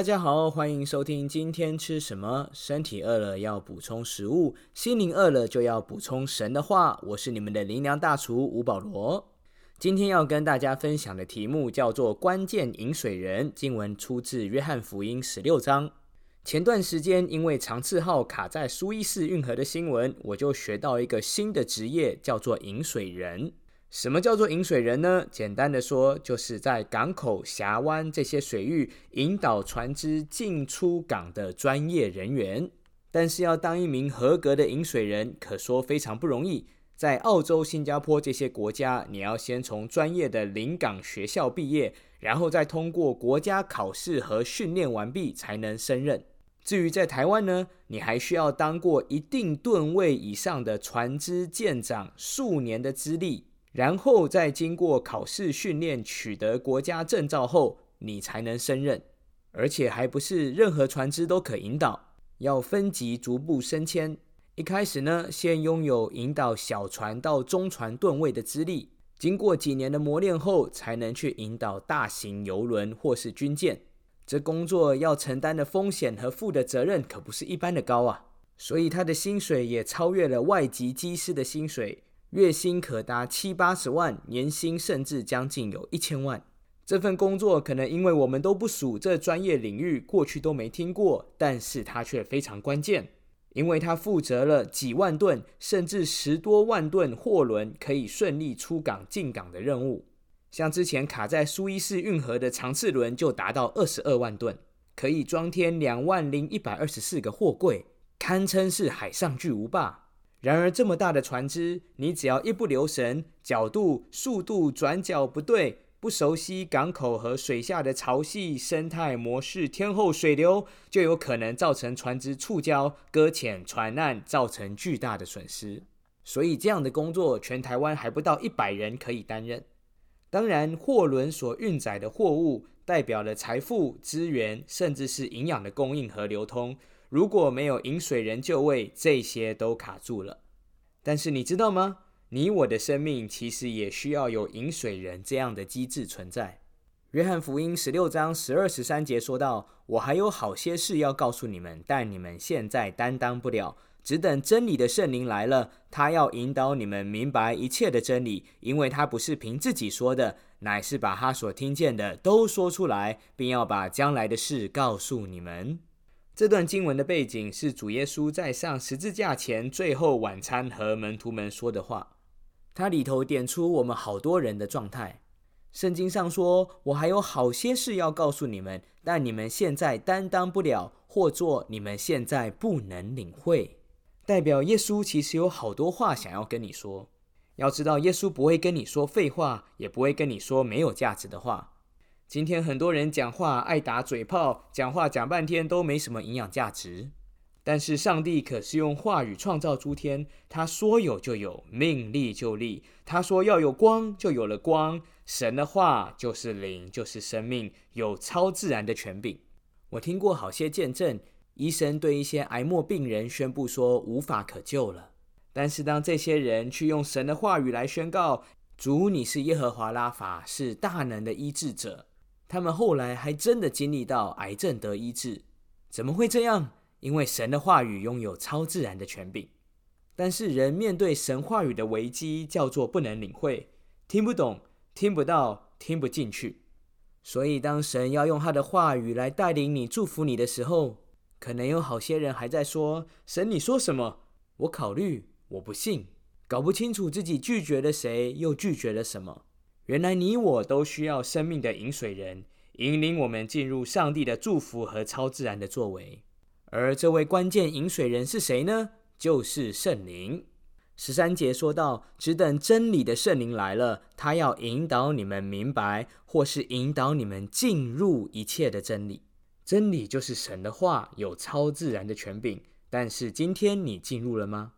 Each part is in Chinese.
大家好，欢迎收听今天吃什么。身体饿了要补充食物，心灵饿了就要补充神的话。我是你们的灵粮大厨吴保罗。今天要跟大家分享的题目叫做“关键饮水人”。经文出自约翰福音十六章。前段时间因为长次号卡在苏伊士运河的新闻，我就学到一个新的职业，叫做饮水人。什么叫做引水人呢？简单的说，就是在港口、峡湾这些水域引导船只进出港的专业人员。但是要当一名合格的引水人，可说非常不容易。在澳洲、新加坡这些国家，你要先从专业的临港学校毕业，然后再通过国家考试和训练完毕，才能升任。至于在台湾呢，你还需要当过一定吨位以上的船只舰长，数年的资历。然后再经过考试训练，取得国家证照后，你才能升任。而且还不是任何船只都可引导，要分级逐步升迁。一开始呢，先拥有引导小船到中船吨位的资历，经过几年的磨练后，才能去引导大型游轮或是军舰。这工作要承担的风险和负的责任可不是一般的高啊，所以他的薪水也超越了外籍机师的薪水。月薪可达七八十万，年薪甚至将近有一千万。这份工作可能因为我们都不属这专业领域，过去都没听过，但是它却非常关键，因为它负责了几万吨甚至十多万吨货轮可以顺利出港进港的任务。像之前卡在苏伊士运河的长次轮就达到二十二万吨，可以装填两万零一百二十四个货柜，堪称是海上巨无霸。然而，这么大的船只，你只要一不留神，角度、速度、转角不对，不熟悉港口和水下的潮汐、生态模式、天候水流，就有可能造成船只触礁、搁浅、船难，造成巨大的损失。所以，这样的工作，全台湾还不到一百人可以担任。当然，货轮所运载的货物，代表了财富、资源，甚至是营养的供应和流通。如果没有饮水人就位，这些都卡住了。但是你知道吗？你我的生命其实也需要有饮水人这样的机制存在。约翰福音十六章十二十三节说道：“我还有好些事要告诉你们，但你们现在担当不了，只等真理的圣灵来了，他要引导你们明白一切的真理，因为他不是凭自己说的，乃是把他所听见的都说出来，并要把将来的事告诉你们。”这段经文的背景是主耶稣在上十字架前最后晚餐和门徒们说的话。它里头点出我们好多人的状态。圣经上说：“我还有好些事要告诉你们，但你们现在担当不了，或做你们现在不能领会。”代表耶稣其实有好多话想要跟你说。要知道，耶稣不会跟你说废话，也不会跟你说没有价值的话。今天很多人讲话爱打嘴炮，讲话讲半天都没什么营养价值。但是上帝可是用话语创造诸天，他说有就有，命立就立。他说要有光，就有了光。神的话就是灵，就是生命，有超自然的权柄。我听过好些见证，医生对一些癌末病人宣布说无法可救了。但是当这些人去用神的话语来宣告：“主，你是耶和华拉法，是大能的医治者。”他们后来还真的经历到癌症得医治，怎么会这样？因为神的话语拥有超自然的权柄。但是人面对神话语的危机，叫做不能领会、听不懂、听不到、听不进去。所以当神要用他的话语来带领你、祝福你的时候，可能有好些人还在说：“神，你说什么？我考虑，我不信，搞不清楚自己拒绝了谁，又拒绝了什么。”原来你我都需要生命的饮水人，引领我们进入上帝的祝福和超自然的作为。而这位关键饮水人是谁呢？就是圣灵。十三节说到，只等真理的圣灵来了，他要引导你们明白，或是引导你们进入一切的真理。真理就是神的话，有超自然的权柄。但是今天你进入了吗？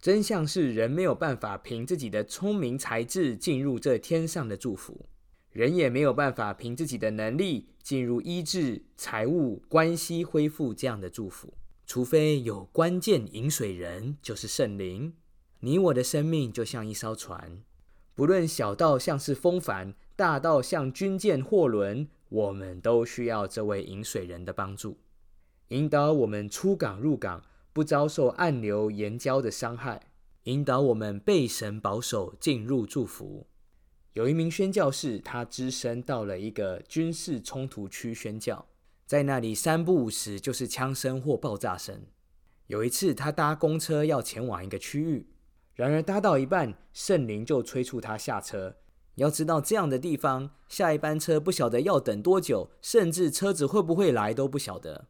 真相是，人没有办法凭自己的聪明才智进入这天上的祝福，人也没有办法凭自己的能力进入医治、财务、关系恢复这样的祝福，除非有关键引水人，就是圣灵。你我的生命就像一艘船，不论小到像是风帆，大到像军舰、货轮，我们都需要这位引水人的帮助，引导我们出港入港，不遭受暗流岩礁的伤害，引导我们被神保守进入祝福。有一名宣教士，他只身到了一个军事冲突区宣教，在那里三不五时就是枪声或爆炸声。有一次，他搭公车要前往一个区域，然而搭到一半，圣灵就催促他下车。要知道，这样的地方，下一班车不晓得要等多久，甚至车子会不会来都不晓得。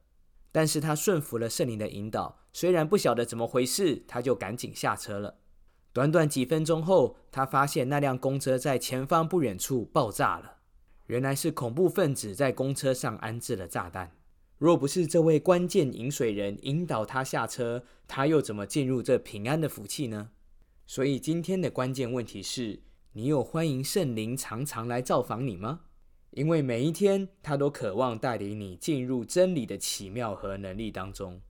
但是他顺服了圣灵的引导，虽然不晓得怎么回事，他就赶紧下车了。短短几分钟后，他发现那辆公车在前方不远处爆炸了。原来是恐怖分子在公车上安置了炸弹。若不是这位关键饮水人引导他下车，他又怎么进入这平安的福气呢？所以今天的关键问题是。你有欢迎圣灵常常来造访你吗？因为每一天他都渴望带领你进入真理的奇妙和能力当中，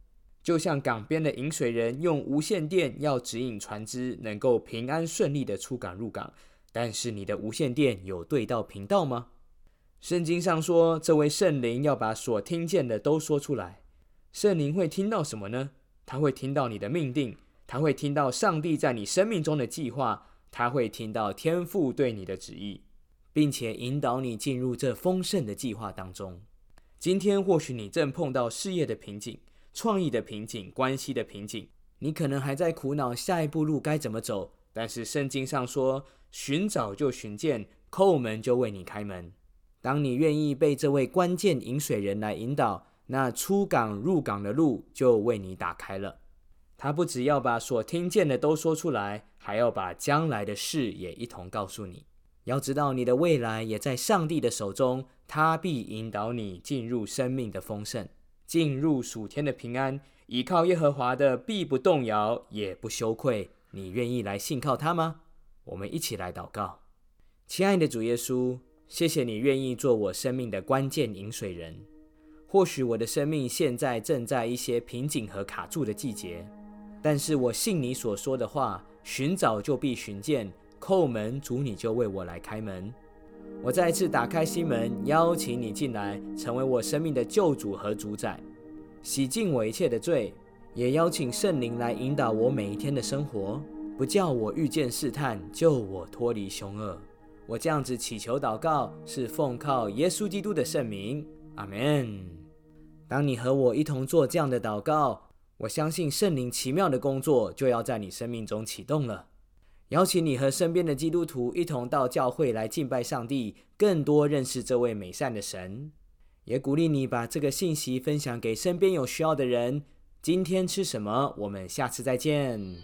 就像港边的引水人用无线电要指引船只能够平安顺利的出港入港。但是你的无线电有对到频道吗？圣经上说，这位圣灵要把所听见的都说出来。圣灵会听到什么呢？他会听到你的命定，他会听到上帝在你生命中的计划。他会听到天父对你的旨意，并且引导你进入这丰盛的计划当中。今天或许你正碰到事业的瓶颈、创意的瓶颈、关系的瓶颈，你可能还在苦恼下一步路该怎么走。但是圣经上说：“寻找就寻见，叩门就为你开门。”当你愿意被这位关键引水人来引导，那出港入港的路就为你打开了。他不只要把所听见的都说出来，还要把将来的事也一同告诉你。要知道，你的未来也在上帝的手中，他必引导你进入生命的丰盛，进入暑天的平安。依靠耶和华的必不动摇，也不羞愧。你愿意来信靠他吗？我们一起来祷告，亲爱的主耶稣，谢谢你愿意做我生命的关键饮水人。或许我的生命现在正在一些瓶颈和卡住的季节。但是我信你所说的话，寻找就必寻见，叩门主你就为我来开门。我再次打开心门，邀请你进来，成为我生命的救主和主宰，洗净我一切的罪，也邀请圣灵来引导我每一天的生活，不叫我遇见试探，救我脱离凶恶。我这样子祈求祷告，是奉靠耶稣基督的圣名，阿门。当你和我一同做这样的祷告。我相信圣灵奇妙的工作就要在你生命中启动了。邀请你和身边的基督徒一同到教会来敬拜上帝，更多认识这位美善的神。也鼓励你把这个信息分享给身边有需要的人。今天吃什么？我们下次再见。